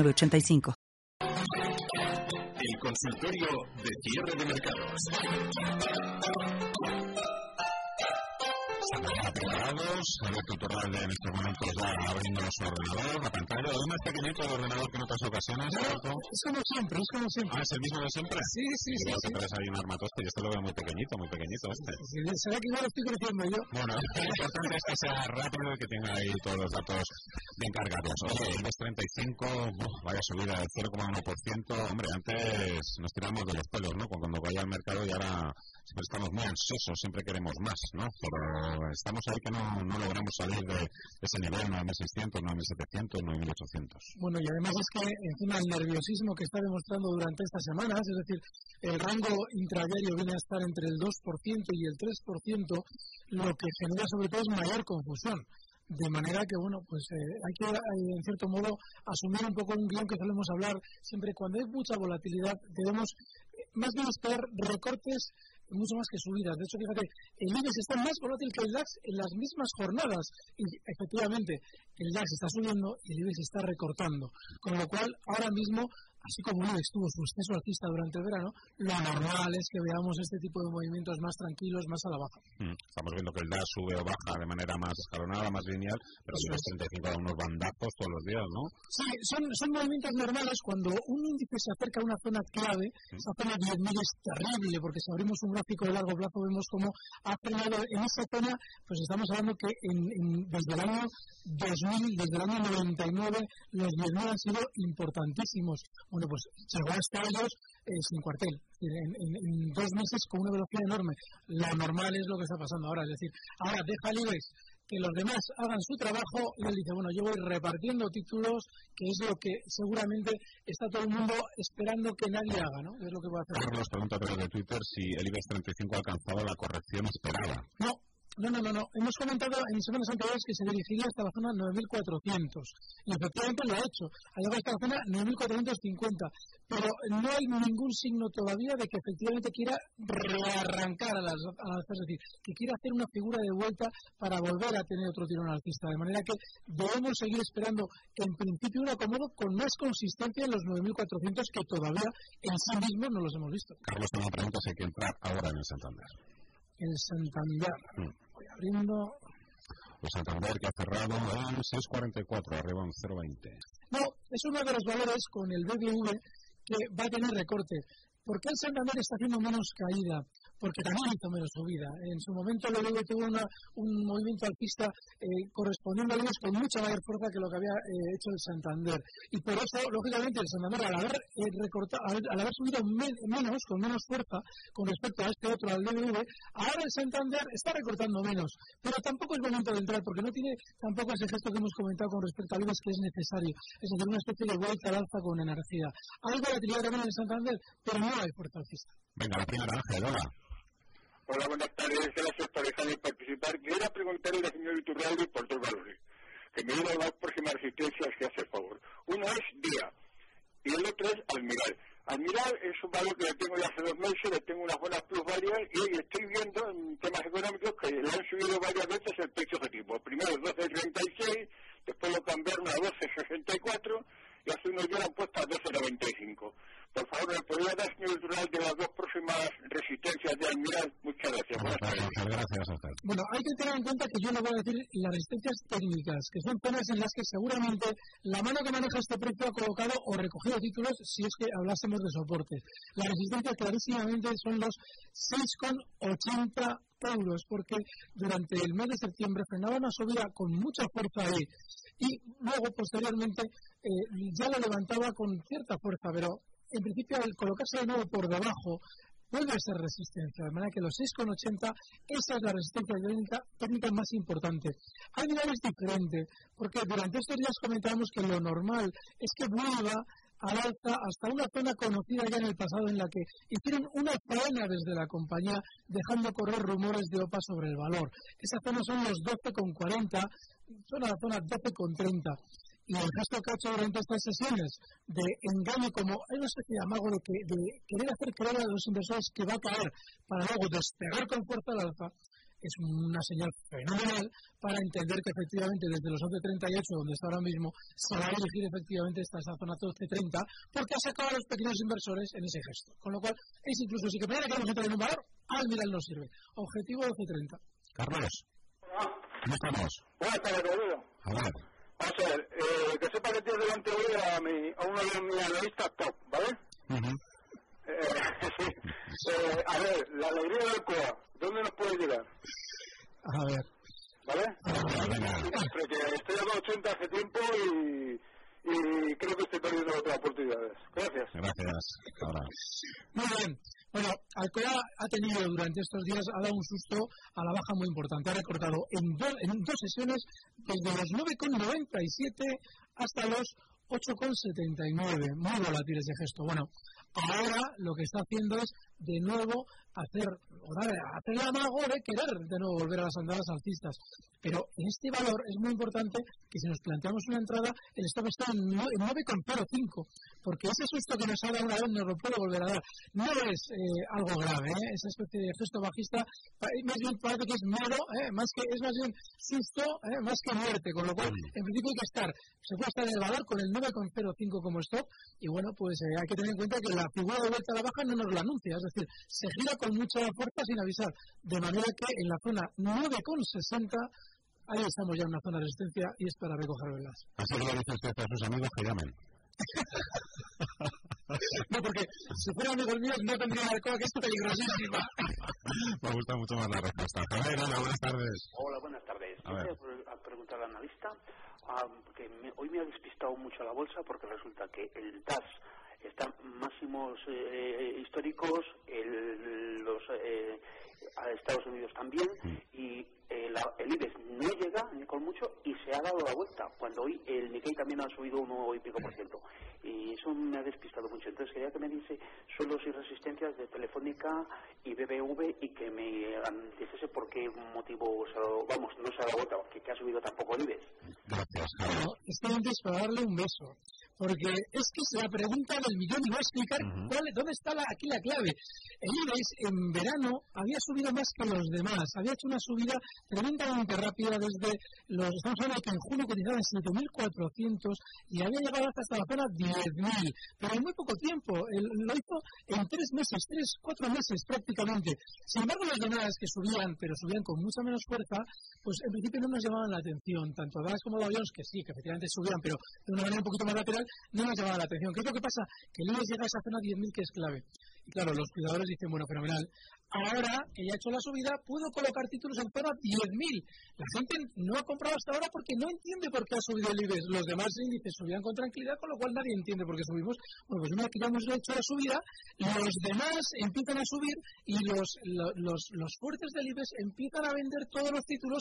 85 El consultorio de cierre de mercados. Preparados. Alberto Torral en estos momentos ya abriendo su ordenador, la pantalla. Es más pequeñito el ordenador que en otras ocasiones. No, es como siempre, es como siempre. Ah, es el mismo de siempre. Sí, sí, sí. Igual que ahí un armatoste. Yo este lo veo muy pequeñito, muy pequeñito este. Sí, será que igual estoy creciendo yo. Bueno, lo importante es que sea rápido y que tenga ahí todos los datos bien cargados. Oye, el 35, vaya subida del 0,1%. Hombre, antes nos tiramos de los pelos, ¿no? Cuando vaya al mercado y ahora siempre estamos muy ansiosos, siempre queremos más, ¿no? Pero estamos ahí que no, no logramos salir de, ese nivel, 9.600, 9.700, 9.800. Bueno, y además es que encima el nerviosismo que está demostrando durante estas semanas, es decir, el rango intradiario viene a estar entre el 2% y el 3%, lo que genera sobre todo es mayor confusión. De manera que, bueno, pues eh, hay que, eh, en cierto modo, asumir un poco un guion que solemos hablar siempre cuando hay mucha volatilidad. Debemos eh, más bien esperar recortes mucho más que subidas. De hecho, fíjate, el IBEX está más volátil que el DAX en las mismas jornadas. Efectivamente, el DAX está subiendo y el IBEX está recortando. Con lo cual, ahora mismo así como IBEX tuvo su exceso alcista durante el verano, lo normal es que veamos este tipo de movimientos más tranquilos, más a la baja. Mm, estamos viendo que el DAX sube o baja de manera más escalonada, más lineal, pero si los 35 da unos bandazos todos los días, ¿no? Sí, son, son movimientos normales cuando un índice se acerca a una zona clave, mm. esa zona 10.000 es terrible, porque si abrimos un gráfico de largo plazo vemos cómo ha frenado en esa zona, pues estamos hablando que en, desde el año 2000, desde el año 99, los 10.000 han sido importantísimos bueno, pues llegó hasta ellos eh, sin cuartel, en, dos meses con una velocidad enorme. Lo normal es lo que está pasando ahora, es decir, ahora deja libres que los demás hagan su trabajo y él dice, bueno, yo voy repartiendo títulos, que es lo que seguramente está todo el mundo esperando que nadie haga, ¿no? Es lo que va a hacer. Carlos pregunta a través de Twitter si el IBEX 35 ha alcanzado la corrección esperada. No, no, no, no, no. Hemos comentado en semanas anteriores que se dirigiría hasta la zona 9400. Y efectivamente lo ha hecho. Ha llegado hasta la zona 9450. Pero no hay ningún signo todavía de que efectivamente quiera rearrancar a las, a Es decir, que quiera hacer una figura de vuelta para volver a tener otro tirón alcista. De manera que debemos seguir esperando en principio un acomodo con más consistencia en los 9400 que todavía en sí mismos no los hemos visto. Carlos, una pregunta si hay que entrar ahora en el Santander el Santander. Mm. Voy abriendo. El Santander que ha cerrado en 6.44, arriba en 0.20. No, es uno de los valores con el BBV que va a tener recorte. ¿Por qué el Santander está haciendo menos caída? Porque también hizo menos subida. En su momento el BBV tuvo un movimiento alcista eh, correspondiendo a con mucha mayor fuerza que lo que había eh, hecho el Santander. Y por eso, lógicamente, el Santander, al haber, eh, recortado, al, haber subido menos, con menos fuerza con respecto a este otro, al BBV, ahora el Santander está recortando menos. Pero tampoco es momento de entrar, porque no tiene tampoco ese gesto que hemos comentado con respecto a IBEX que es necesario. Es decir, una especie de vuelta al alza con energía. Hay volatilidad también en el Santander, pero no hay fuerza alcista. Venga, la primera, Ángel, hola. Hola, buenas tardes. Gracias por dejarme participar. Quería preguntarle a la señora Iturralde por dos valores. Que me diga las próximas resistencias que hace favor. Uno es día y el otro es Almiral. Admiral es un valor que le tengo ya hace dos meses, le tengo unas buenas plusvalías y estoy viendo en temas económicos que le han subido varias veces el precio objetivo. Primero 12.36, después lo cambiaron a 12.64 y hace unos días lo han puesto a 12.95. Por favor, ¿me podría dar, señor Dural, de las dos próximas resistencias de Almiral? Muchas gracias. gracias a usted. Bueno, hay que tener en cuenta que yo le voy a decir las resistencias técnicas, que son zonas en las que seguramente la mano que maneja este precio ha colocado o recogido títulos si es que hablásemos de soporte. Las resistencias clarísimamente son los 6,80 euros, porque durante el mes de septiembre frenaba una subida con mucha fuerza ahí y luego posteriormente eh, ya lo levantaba con cierta fuerza, pero en principio al colocarse de nuevo por debajo vuelve a ser resistencia, de manera que los 6,80, esa es la resistencia técnica, más importante. Hay niveles diferentes, porque durante estos días comentamos que lo normal es que vuelva al alza hasta una zona conocida ya en el pasado en la que hicieron una faena desde la compañía dejando correr rumores de OPA sobre el valor. Esa zona son los 12,40, son la zona 12,30 y el gesto que ha hecho durante estas sesiones de engaño como hay una especie de amago de, que, de querer hacer creer a los inversores que va a caer para luego despegar con fuerza al alza es una señal fenomenal para entender que efectivamente desde los 11.38 donde está ahora mismo se va a dirigir efectivamente esta esa zona 12.30 porque ha sacado a los pequeños inversores en ese gesto. Con lo cual es incluso si que mañana queremos entrar en un valor al mirar no sirve. Objetivo 12.30 Carlos. ¿cómo estamos? Buenas tardes, Rodrigo. a ver. Vamos a ver, eh, que sepa que tiene delante hoy a, mi, a uno de mis analistas top, ¿vale? Eh, sí. Eh, a ver, la alegría del COA, ¿dónde nos puede llegar? a ver ¿Vale? Porque estoy a 80 hace tiempo y, y creo que estoy perdiendo otras oportunidades. Gracias. gracias ahora Muy bien. Bueno, Alcoa ha tenido durante estos días, ha dado un susto a la baja muy importante. Ha recortado en, do- en dos sesiones desde los 9,97 hasta los 8,79. Muy volátil ese gesto. Bueno, ahora lo que está haciendo es de nuevo hacer, o dar- hacer el amago de querer de nuevo volver a las andadas alcistas. Pero en este valor es muy importante que si nos planteamos una entrada, el stop está en nue- en 9,05, porque ese susto que nos ha dado una vez nos lo puede volver a dar. No es eh, algo grave, ¿eh? esa especie de gesto bajista, pa- más bien parece que es miedo, ¿eh? más que, es más bien susto, ¿eh? más que muerte, con lo cual en principio hay que estar, se puede estar en el valor con el 9,05 como stop, y bueno, pues eh, hay que tener en cuenta que la figura de vuelta a la baja no nos la anuncia, es decir, se gira con mucha fuerza sin avisar, de manera que en la zona 9,60 ahí estamos ya en una zona de resistencia y es para recoger velas. así que le dice usted a sus amigos que llamen No, porque si fueran amigos míos no tendría la cola que es peligrosísima. me gusta mucho más la respuesta Javier hola buenas tardes Hola, buenas tardes. A Yo ver. a preguntar al analista, ah, porque me- hoy me ha despistado mucho la bolsa porque resulta que el DAS está en máximos eh, históricos, el- los eh, a Estados Unidos también, y eh, la- el IBEX no llega ni con mucho y se ha dado la vuelta, cuando hoy el Nikkei también ha subido un y pico por ciento. Y eso me ha despistado mucho. Entonces quería que me dice suelos y resistencias de Telefónica y BBV y que me dijese por qué motivo, se ha dado- vamos, no se ha dado vuelta, que, que ha subido tampoco el IBEX. gracias Javier No, es que antes para darle un beso. Porque es que es la pregunta del millón y voy a explicar cuál, dónde está la- aquí la clave. El IBEX en verano había subido más que los demás, había hecho una subida tremendamente rápida desde los, estamos hablando de que en junio cotizaba en 7.400 y había llegado hasta la zona 10.000, pero en muy poco tiempo, el- lo hizo en tres meses, tres, cuatro meses prácticamente. Sin embargo, los demás que subían, pero subían con mucha menos fuerza, pues en principio no nos llamaban la atención, tanto DAX como Dow Jones, que sí, que efectivamente subían, pero de una manera un poquito más lateral, no nos llamaban la atención. ¿Qué es lo que pasa? Que el IBEX llega a esa zona 10.000 que es clave. Y claro, los cuidadores dicen, bueno, fenomenal. Ahora que ya ha hecho la subida, puedo colocar títulos en zona 10.000. La gente no ha comprado hasta ahora porque no entiende por qué ha subido el IBEX. Los demás índices subían con tranquilidad, con lo cual nadie entiende por qué subimos. Bueno, pues una vez que ya hemos hecho la subida, los demás empiezan a subir y los, lo- los, los fuertes del IBEX empiezan a vender todos los títulos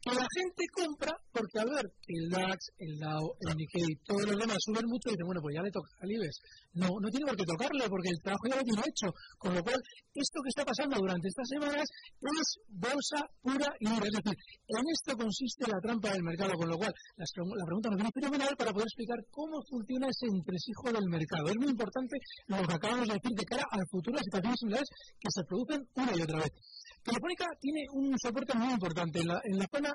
que la gente compra porque al ver el DAX, el Dow, el Nikkei, todos los demás suben mucho, dicen, bueno, pues ya le toca al IBEX. No, no tiene por qué tocarle porque el trabajo ya lo tiene hecho. Con lo cual, esto que está pasando durante estas semanas es bolsa pura y libre. Es decir, en esto consiste la trampa del mercado. Con lo cual, las la pregunta nos viene fenomenal para poder explicar cómo funciona ese entresijo del mercado. Es muy importante lo que acabamos de decir de cara al futuro de situaciones similares que se producen una y otra vez. Telefónica tiene un soporte muy importante en la, en la zona.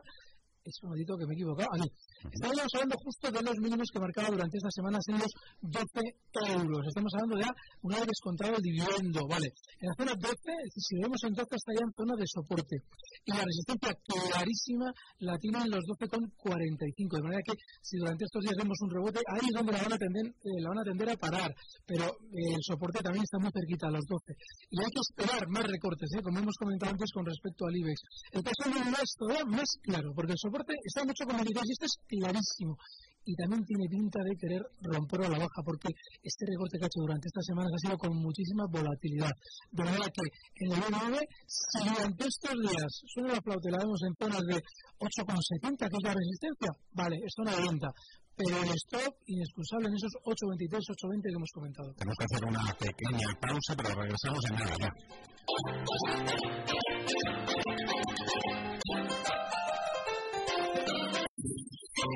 Es un momentito que me he equivocado. Aquí. Estábamos hablando justo de los mínimos que marcaba durante estas semanas en los 12 euros. Estamos hablando ya una vez descontado el dividendo, ¿vale? En la zona 12, es decir, si vemos en 12 está ya en zona de soporte. Y la resistencia clarísima la tiene en los 12,45. De manera que si durante estos días vemos un rebote, ahí es donde la van a tender, eh, a parar. Pero eh, el soporte también está muy cerquita a los 12. Y hay que esperar más recortes, ¿eh? como hemos comentado antes con respecto al IBEX. El caso no es todavía más claro, porque el soporte está en 8,23 y esto es clarísimo. Y también tiene pinta de querer romperlo a la baja porque este recorte que ha hecho durante estas semanas ha sido con muchísima volatilidad. De manera que en el 1,9, si durante estos días suena la flauta y la vemos en zonas de 8,70, que es la resistencia, vale, es zona de venta pero el stop inexcusable en esos 8.23, 8.20 que hemos comentado. Tenemos que hacer una pequeña pausa, pero regresamos en nada ya. ¿Quiere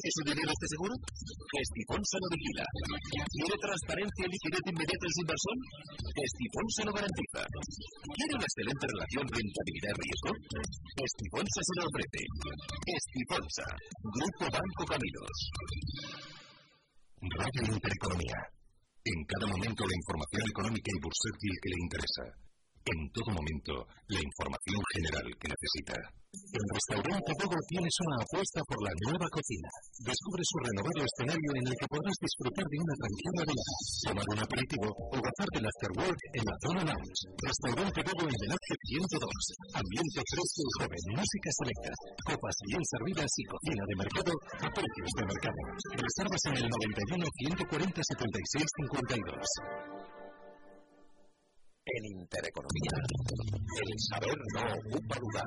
que su dinero esté seguro? Gestifón se lo vigila. ¿Quiere transparencia y liquidez inmediata en su inversión? Gestifón se lo garantiza. ¿Quiere una excelente relación rentabilidad-riesgo? Gestifonsa se lo ofrece. Gestifonsa, Grupo Banco Caminos. Radio Intereconomía. En cada momento la información económica y bursátil que le interesa. En todo momento la información general que necesita. El restaurante Bogo tienes una apuesta por la nueva cocina. Descubre su renovado escenario en el que podrás disfrutar de una tranquila velada, tomar un aperitivo o gozar del afterwork en la zona lounge. Restaurante Bogo en Velázquez 102. Ambiente fresco y joven, música selecta, copas bien servidas y cocina de mercado a precios de mercado. Reservas en el 91 140 76 52. En Intereconomía, el saber no ocupa lugar.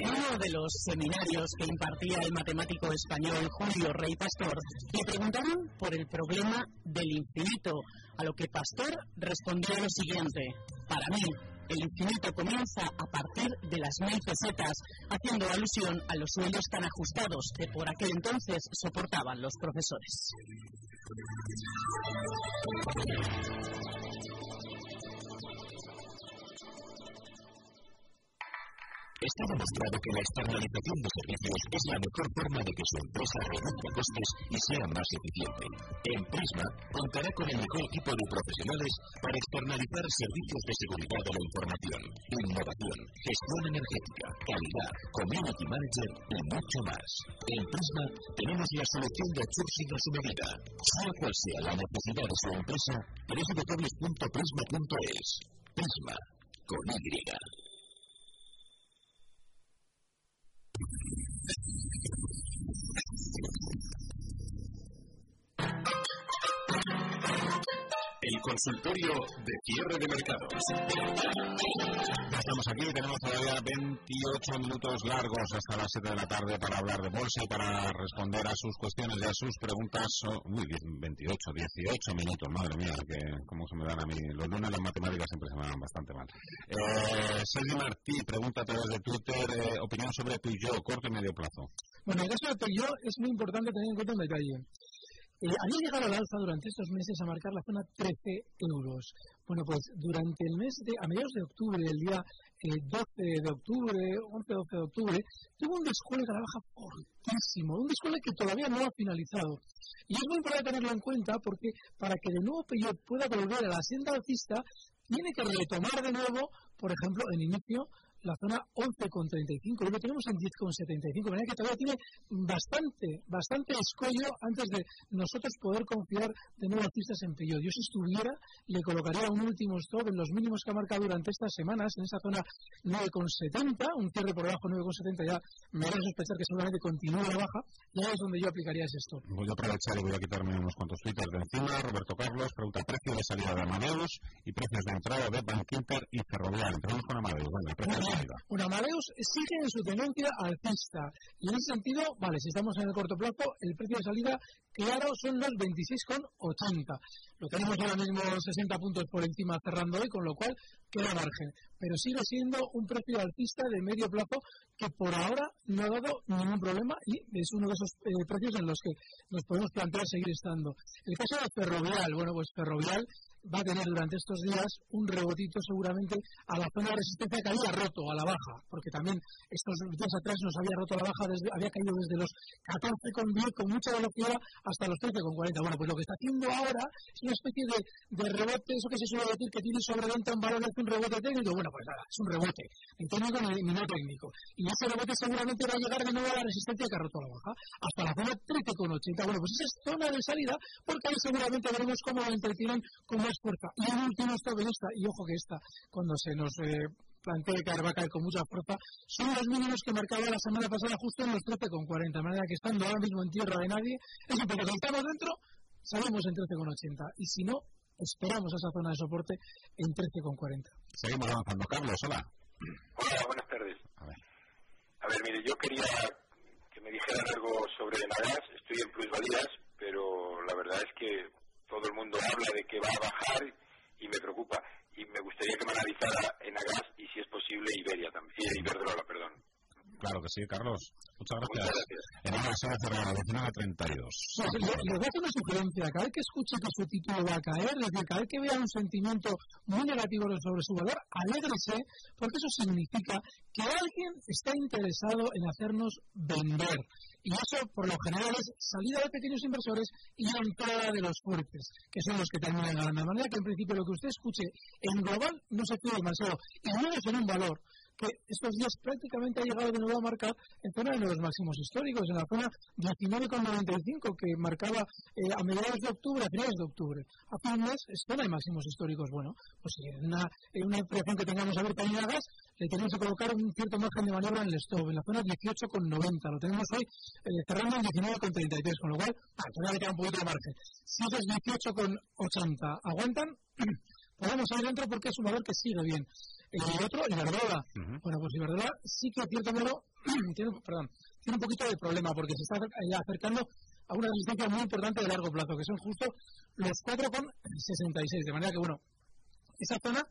En uno de los seminarios que impartía el matemático español Julio Rey Pastor, le preguntaron por el problema del infinito, a lo que Pastor respondió lo siguiente, para mí, el infinito comienza a partir de las mil pesetas, haciendo alusión a los sueldos tan ajustados que por aquel entonces soportaban los profesores. Está demostrado que la externalización de servicios es la mejor forma de que su empresa reduzca costes y sea más eficiente. En Prisma contará con el mejor equipo de profesionales para externalizar servicios de seguridad de la información, innovación, gestión energética, calidad, community manager y mucho más. En Prisma tenemos la solución de outsourcing a su medida. Sea cual sea la necesidad de su empresa, www.prisma.es. Prisma, con Y. El consultorio de cierre de mercados. Estamos aquí, tenemos todavía 28 minutos largos hasta las 7 de la tarde para hablar de bolsa y para responder a sus cuestiones y a sus preguntas. Uy, 28, 18 minutos, madre mía, que cómo se me dan a mí. Los lunes las matemáticas siempre se me dan bastante mal. Eh, Sergio Martí pregunta a través de Twitter, eh, opinión sobre tu yo, corto y medio plazo. Bueno, en el caso de yo es muy importante tener en cuenta un detalle. Eh, había llegado al alza durante estos meses a marcar la zona 13 euros. Bueno, pues durante el mes de, a mediados de octubre, el día 12 eh, de octubre, 11-12 de octubre, tuvo un descuelgue a la baja un descuelgue que todavía no ha finalizado. Y es muy importante tenerlo en cuenta porque para que de nuevo Peugeot pueda volver a la senda alcista, tiene que retomar de nuevo, por ejemplo, en inicio, la zona 11,35, lo tenemos en 10,75, de manera que todavía tiene bastante, bastante escollo antes de nosotros poder confiar de nuevo artistas en Peugeot. Yo si estuviera, le colocaría un último stop en los mínimos que ha marcado durante estas semanas, en esa zona 9,70, un cierre por debajo 9,70 ya me a sospechar que seguramente continúa la baja, ya es donde yo aplicaría ese stop. Voy a aprovechar y voy a quitarme unos cuantos twitters de encima. Roberto Carlos pregunta precio de salida de Amadeus y precios de entrada de Bank Inter y Ferrovial. Entramos con Amadeus. Bueno, un Amadeus sigue en su tendencia alcista. Y en ese sentido, vale, si estamos en el corto plazo, el precio de salida, claro, son los 26,80. Lo tenemos ahora mismo 60 puntos por encima cerrando hoy, con lo cual queda margen. Pero sigue siendo un precio alcista de medio plazo que por ahora no ha dado ningún problema y es uno de esos eh, precios en los que nos podemos plantear seguir estando. El caso de Ferrovial, bueno, pues Ferrovial va a tener durante estos días un rebotito seguramente a la zona de resistencia que había roto a la baja, porque también estos días atrás nos había roto a la baja, desde, había caído desde los 14,10 con mucha velocidad hasta los 13,40. Bueno, pues lo que está haciendo ahora es una especie de, de rebote, eso que se suele decir que tiene sobreventa un valor, un rebote técnico. Bueno, pues nada, es un rebote, en técnico ni, no técnico. Y ese rebote seguramente va a llegar de nuevo a la resistencia que ha roto la baja, hasta la zona 13,80. Bueno, pues esa es zona de salida, porque ahí seguramente veremos cómo lo entretienen con más fuerza. Y el último esta, y ojo que esta, cuando se nos eh, plantee que va a caer con mucha fuerza, son los mínimos que marcaba la semana pasada justo en los 13,40, de manera que estando ahora mismo en tierra de nadie, es poco, si estamos dentro, salimos en 13,80, y si no, esperamos esa zona de soporte en 13,40. Seguimos avanzando. Carlos, hola. Hola, buenas tardes. A ver. A ver, mire, yo quería que me dijeran algo sobre Nagas. Estoy en plusvalías, pero la verdad es que todo el mundo habla de que va a bajar y me preocupa. Y me gustaría que me analizara en Agas y, si es posible, Iberia también, Iberdrola, perdón. Claro que sí, Carlos. Muchas gracias. Muchas gracias. En una sala cerrada, 19.32. No, le, le voy a hacer una sugerencia. Cada vez que escuche que su título va a caer, es decir, cada vez que vea un sentimiento muy negativo sobre su valor, alégrese, porque eso significa que alguien está interesado en hacernos vender. Y eso, por lo general, es salida de pequeños inversores y entrada de los fuertes, que son los que terminan ganando. De manera que, en principio, lo que usted escuche en global no se pide demasiado. Y no es en un valor que estos días prácticamente ha llegado de nuevo a marcar en zona de nuevos máximos históricos, en la zona 19,95 que marcaba eh, a mediados de octubre, a finales de octubre. Hace un mes es zona de máximos históricos. Bueno, pues en una, en impresión que tengamos abierta en gas, le tenemos que colocar un cierto margen de maniobra en el stop, en la zona 18,90. Lo tenemos hoy eh, cerrando en 19,33, con lo cual, ah, todavía queda un poquito de margen. Si esos 18,80 aguantan, podemos salir dentro porque es un valor que sigue bien. El otro, Iberdrola. Uh Bueno, pues Iberdrola sí que a cierto modo tiene, perdón, tiene un poquito de problema porque se está acercando a una resistencia muy importante de largo plazo, que son justo los 4,66. De manera que, bueno, esa zona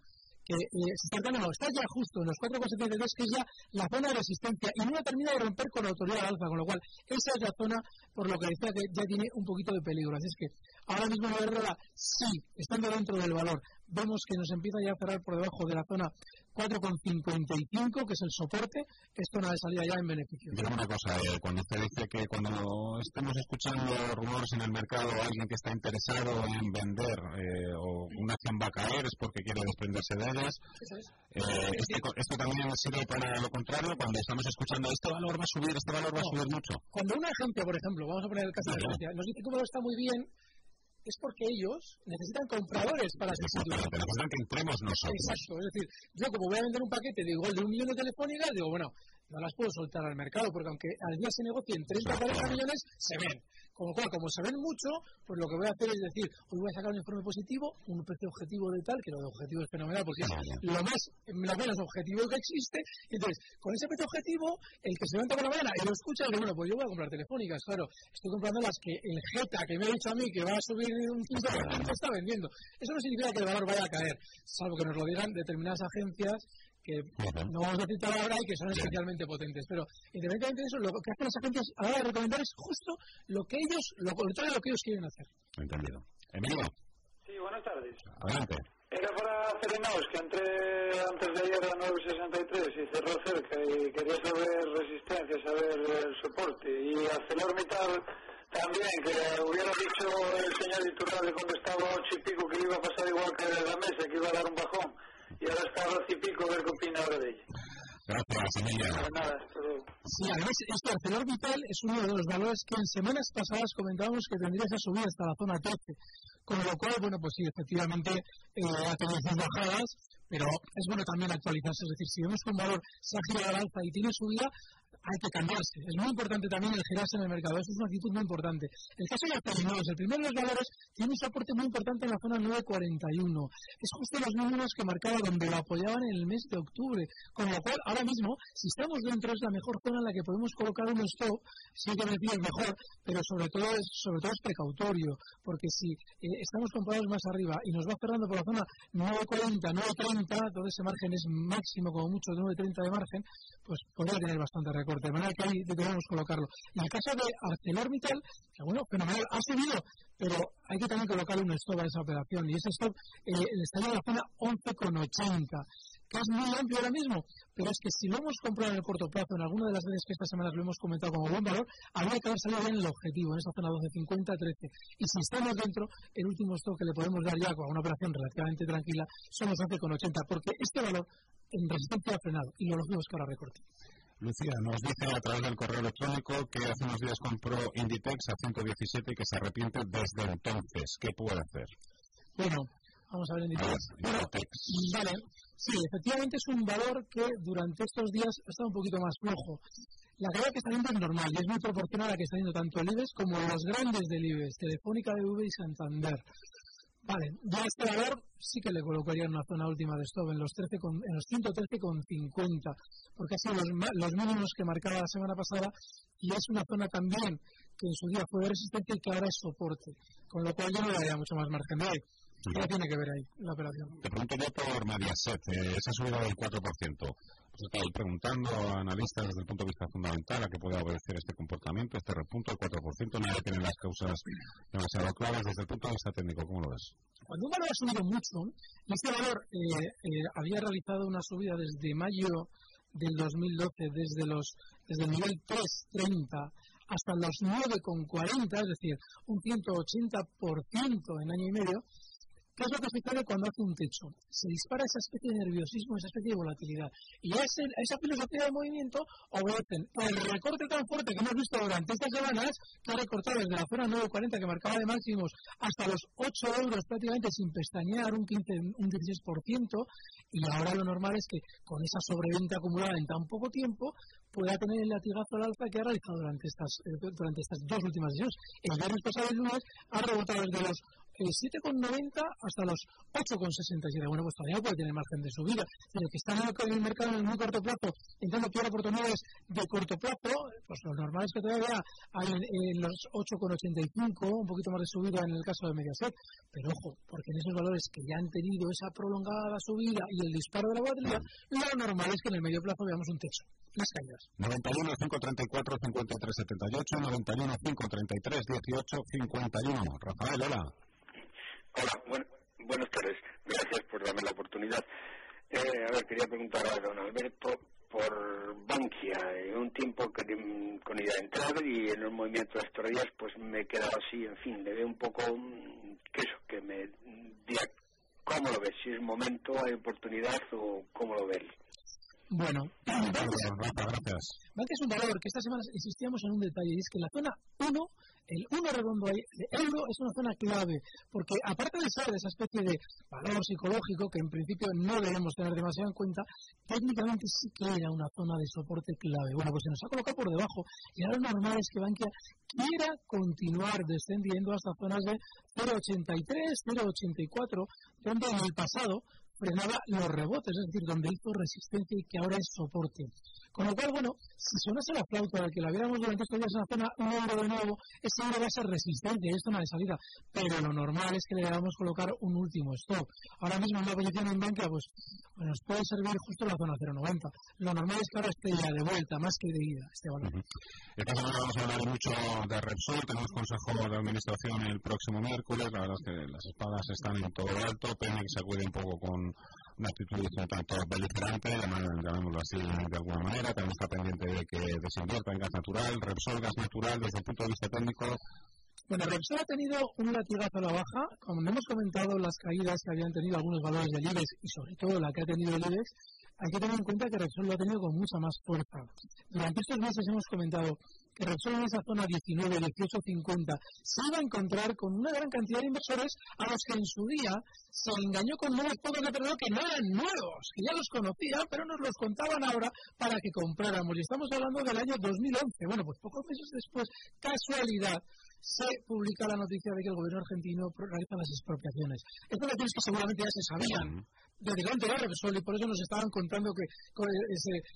que eh, se no, está ya justo en los 4,72, que es ya la zona de resistencia, y no termina de romper con la autoridad alza, con lo cual esa es la zona por lo que decía que ya tiene un poquito de peligro. Así es que ahora mismo la sí, estando dentro del valor, vemos que nos empieza ya a cerrar por debajo de la zona 4,55, que es el soporte, es zona de salida ya en beneficio. Dígame una cosa, eh, cuando usted dice que cuando estemos escuchando rumores en el mercado, alguien que está interesado en vender eh, o una acción va a caer es porque quiere desprenderse de ellas. Eh, esto, también sirve para lo contrario, cuando estamos escuchando este valor va a subir, este valor va a subir mucho. Cuando una agencia, por ejemplo, vamos a poner el caso de la agencia, nos dice que está muy bien, es porque ellos necesitan compradores para sustituir. Necesitan que entremos nosotros. Exacto, es decir, yo como voy a vender un paquete de igual de un millón de telefónicas, digo, bueno, no las puedo soltar al mercado, porque aunque al día se negocien 30 o 40 millones, se ven. Con lo cual, como se ven mucho, pues lo que voy a hacer es decir, hoy voy a sacar un informe positivo, un precio objetivo de tal, que lo de objetivo es fenomenal porque es lo más, lo menos objetivo que existe. entonces, con ese precio objetivo, el que se levanta por la mañana y lo escucha, dice, bueno, pues yo voy a comprar telefónicas, claro, estoy comprando las que el Jeta que me ha dicho a mí que va a subir un 15% está vendiendo. Eso no significa que el valor vaya a caer, salvo que nos lo digan determinadas agencias que no vamos a citar ahora y que son especialmente potentes. Pero independientemente de eso, lo que hacen las agencias ahora de recomendar es justo lo que ellos, lo contrario de lo que ellos quieren hacer. Entendido. Emilio. Sí, buenas tardes. Adelante. Era para Cerenaus, que entré antes de ayer a 963 y cerró cerca y quería saber resistencia, saber el soporte. Y ArcelorMittal también, que hubiera dicho el señor Iturralde cuando estaba a 8 y pico que iba a pasar igual que la mesa, que iba a dar un bajón y ahora está a y pico, a ver qué opina ahora de ella. Gracias, Emilia. Nada, sí, además, este ArcelorMittal es uno de los valores que en semanas pasadas comentábamos que tendría que subir hasta la zona 13. Con lo cual, bueno, pues sí, efectivamente eh, ha tenido sus bajadas, pero es bueno también actualizarse. Es decir, si vemos que un valor se ha girado al alza y tiene subida, hay que cambiarse. Es muy importante también el girarse en el mercado. Eso es una actitud muy importante. El caso de los el primero de los valores, tiene un soporte muy importante en la zona 941. Es justo los números que marcaba donde lo apoyaban en el mes de octubre. Con lo cual, ahora mismo, si estamos dentro, es la mejor zona en la que podemos colocar un stop. Sí que me es mejor, pero sobre todo es, sobre todo es precautorio. Porque si eh, estamos comprados más arriba y nos va cerrando por la zona 940, 930, todo ese margen es máximo, como mucho, de 930 de margen, pues podría tener bastante recorrido de manera que ahí debemos colocarlo. En el caso de ArcelorMittal, que bueno, fenomenal, ha subido, pero hay que también colocar un stop a esa operación, y ese stop eh, está en la zona 11,80 que es muy amplio ahora mismo, pero es que si lo hemos comprado en el corto plazo, en alguna de las veces que esta semana lo hemos comentado como buen valor, habría que haber salido bien el objetivo, en esa zona 12.50-13. Y si estamos dentro, el último stock que le podemos dar ya con una operación relativamente tranquila son los 11,80, porque este valor en resistencia ha frenado y lo lógico es que ahora recorte. Lucía nos dice a través del correo electrónico que hace unos días compró Inditex a 117 y que se arrepiente desde entonces. ¿Qué puede hacer? Bueno, vamos a ver Inditex. vale, Sí, efectivamente es un valor que durante estos días está un poquito más flojo. La caída que está viendo es normal y es muy proporcional a la que está viendo tanto el IBEX como los grandes del IBEX, Telefónica, BV y Santander. Vale, ya este valor sí que le colocaría en una zona última de stop, en los, 13 con, en los 113,50, porque ha sido los, los, mínimos que marcaba la semana pasada y es una zona también que en su día fue de resistencia y que ahora es soporte, con lo cual ya no daría mucho más margen de ahí. ¿Qué tiene que ver ahí la operación? Te pregunto yo por Mediaset, eh, esa subida del 4%. Pues estoy preguntando a analistas desde el punto de vista fundamental a qué puede obedecer este comportamiento, este repunto del 4%. Nadie tiene las causas demasiado claras desde el punto de vista técnico. ¿Cómo lo ves? Cuando un valor ha subido mucho, y este valor eh, eh, había realizado una subida desde mayo del 2012, desde, los, desde el nivel 330 hasta los 9,40, es decir, un 180% en año y medio, ¿Qué es lo que sucede cuando hace un techo? Se dispara esa especie de nerviosismo, esa especie de volatilidad. Y a, esa filosofía de movimiento obedecen el recorte tan fuerte que hemos visto durante estas semanas, que ha recortado desde la zona 9.40 que marcaba de máximos hasta los 8 euros prácticamente sin pestañear, un 15, un 16%, y ahora lo normal es que con esa sobreventa acumulada en tan poco tiempo pueda tener el latigazo al alza que ha realizado durante estas, eh, durante estas dos últimas sesiones. El viernes pasado, el lunes, ha rebotado desde los 7,90 hasta los 8,67. Bueno, pues todavía puede tener margen de subida, pero que están en el mercado en el muy corto plazo, entrando por oportunidades de corto plazo, pues lo normal es que todavía hay en, los 8,85, un poquito más de subida en el caso de Mediaset, pero ojo, porque en esos valores que ya han tenido esa prolongada subida y el disparo de la volatilidad, lo normal es que en el medio plazo veamos un techo. Las caídas. 91 534 53 78, 91 533 18 51. Rafael, hola. Hola, buenas tardes. Gracias por darme la oportunidad. Eh, a ver, quería preguntar a don Alberto por Bankia. En un tiempo que, con de entrar y en un movimiento de estos días, pues me he quedado así, en fin, le veo un poco, que eso, que me diga cómo lo ves, si es momento, hay oportunidad o cómo lo ves. Bueno, gracias. Es un valor que esta semana insistíamos en un detalle, y es que la zona 1 el 1 redondo ahí, de euro es una zona clave, porque aparte de ser esa especie de valor psicológico que en principio no debemos tener demasiado en cuenta, técnicamente sí que era una zona de soporte clave. Bueno, pues se nos ha colocado por debajo y ahora lo normal es que Bankia quiera continuar descendiendo hasta zonas de 0,83, 0,84, donde en el pasado frenaba los rebotes, es decir, donde hizo resistencia y que ahora es soporte. Con lo cual, bueno, si sonase la flauta de que la viéramos durante estos días en la zona un de nuevo, ese euro va a ser resistente, es zona de salida. Pero lo normal es que le debamos colocar un último stop. Ahora mismo en la posición en banca, pues nos puede servir justo la zona 0,90. Lo normal es que ahora esté ya de vuelta, más que de ida, este valor. Esta semana vamos a hablar mucho de Repsol, tenemos consejo de administración el próximo miércoles, la verdad es que las espadas están en todo alto, Pemex se acude un poco con una actitud un tanto beligerante, llamémoslo así de alguna manera, también está pendiente de que desinvierta en gas natural, Repsol gas natural desde el punto de vista técnico. Bueno, Repsol ha tenido un latigazo a la baja, como hemos comentado las caídas que habían tenido algunos valores del IBEX y sobre todo la que ha tenido el hay que tener en cuenta que Repsol lo ha tenido con mucha más fuerza. Durante estos meses hemos comentado que Repsol en esa zona 19, 18, 50 se iba a encontrar con una gran cantidad de inversores a los que en su día se engañó con nuevos fondos de petróleo que no eran nuevos, que ya los conocían, pero nos los contaban ahora para que compráramos. Y estamos hablando del año 2011. Bueno, pues pocos meses después, casualidad, se publica la noticia de que el gobierno argentino realiza las expropiaciones. Expropiaciones que seguramente ya se sabían desde antes de Repsol y por eso nos estaban contando que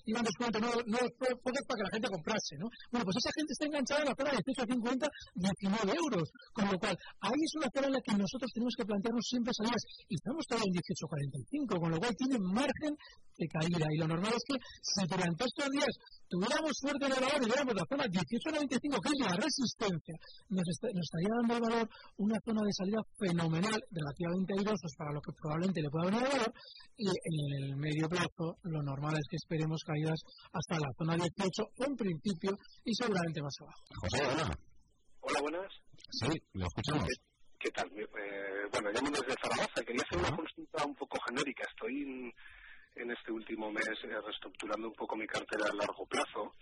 iban descuento no, no para que la gente comprase, ¿no? Bueno, pues esa gente está enganchada en la zona de 18 a 50, 19 euros, con lo cual ahí es una zona en la que nosotros tenemos que plantearnos siempre salidas. Y estamos todavía en 18.45, con lo cual tiene margen de caída. Y lo normal es que si durante estos días tuviéramos suerte en el valor y viéramos la zona 18.95, que es la resistencia, nos, estaría dando el valor una zona de salida fenomenal, relativamente airosos para lo que probablemente le pueda venir el valor, y en el medio plazo lo normal es que esperemos caídas hasta la zona 18 en principio y seguramente más abajo. José, hola. Hola, buenas. Sí, lo escuchamos. ¿Qué, tal? Eh, bueno, llamo desde Zaragoza. Quería hacer una consulta un poco genérica. Estoy en este último mes eh, reestructurando un poco mi cartera a largo plazo.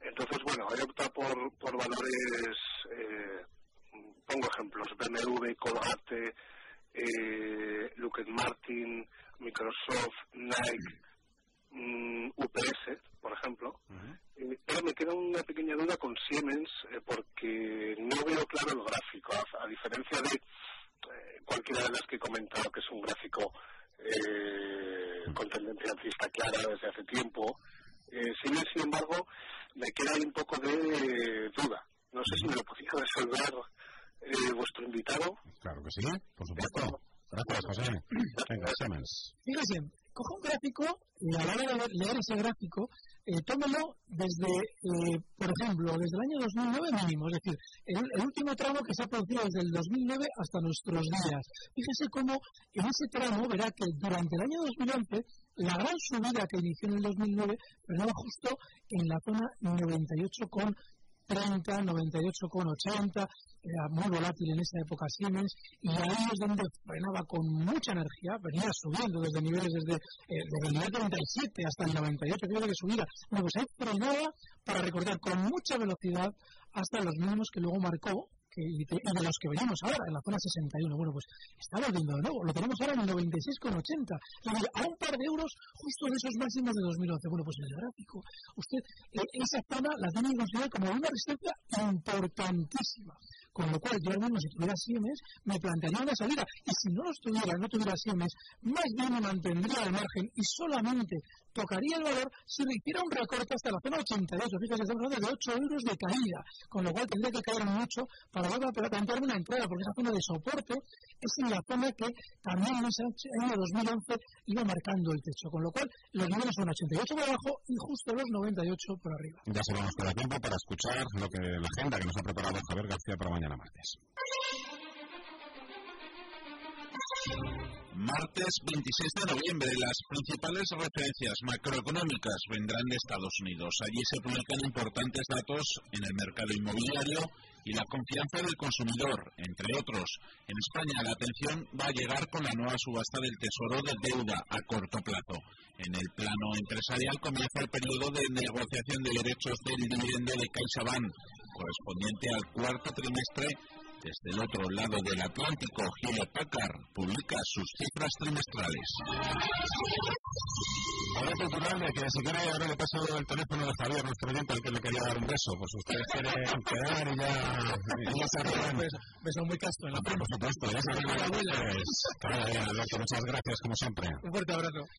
Entonces, bueno, he optado por, por valores, eh, pongo ejemplos, BMW, Colgate, eh, Lockheed Martin, Microsoft, Nike, mm, UPS, por ejemplo. Eh, pero me queda una pequeña duda con Siemens porque no veo claro el gráfico, a, a diferencia de cualquiera de las que he comentado que es un gráfico eh, con tendencia alcista clara desde hace tiempo. Eh, sin embargo, me queda un poco de duda. No sé si me lo podría resolver eh, vuestro invitado. Claro que sí, por supuesto. Gracias, José. Venga, Fíjese, coja un gráfico y a la hora de leer ese gráfico, eh, tómelo desde, eh, por ejemplo, desde el año 2009 mínimo, es decir, el, último tramo que se ha producido desde el 2009 hasta nuestros días. Fíjese cómo en ese tramo verá que durante el año 2011 la gran subida que inició en el 2009 frenaba justo en la zona 98 con 30, 98,80, era muy volátil en esa época Siemens, y ahí es donde frenaba con mucha energía, venía subiendo desde niveles desde, eh, el nivel 37 hasta el 98, creo que subida. Bueno, pues ahí frenaba para recordar con mucha velocidad hasta los mínimos que luego marcó y, de, los que venimos ahora, en la zona 61. Bueno, pues está volviendo de nuevo. Lo tenemos ahora en el 96,80. A un par de euros justo en esos máximos de 2011. Bueno, pues en el gráfico, usted eh, esa zona la tiene que considerar como una resistencia importantísima. Con lo cual, yo al menos si tuviera Siemens, me plantearía una salida. Y si no los tuviera, no tuviera Siemens, más bien me mantendría al margen y solamente tocaría el valor si le hiciera un recorte hasta la zona 88. Fíjate, estamos hablando de 8 euros de caída. Con lo cual tendría que caer mucho para volver a plantearme una entrada, porque esa zona de soporte es en la zona que también en ese año 2011 iba marcando el techo. Con lo cual, los niveles son 88 por abajo y justo los 98 por arriba. Ya se vamos con tiempo para escuchar lo que la agenda que nos ha preparado Javier García para mañana martes. Martes 26 de noviembre, las principales referencias macroeconómicas vendrán de Estados Unidos. Allí se publican importantes datos en el mercado inmobiliario y la confianza del consumidor, entre otros. En España la atención va a llegar con la nueva subasta del Tesoro de deuda a corto plazo. En el plano empresarial comienza el periodo de negociación de derechos del dividendo de CaixaBank, correspondiente al cuarto trimestre desde el otro lado del Atlántico, Hewlett Packard publica sus cifras trimestrales. Ahora de que si quiere ahora le paso el teléfono de Javier, nuestro oyente, al que le quería dar un beso. Pues ustedes quieren quedar y ya, y ya se arreglan. Beso, beso muy casto en la Por supuesto, ya se arreglan. Pues, muchas gracias como siempre. Un fuerte abrazo.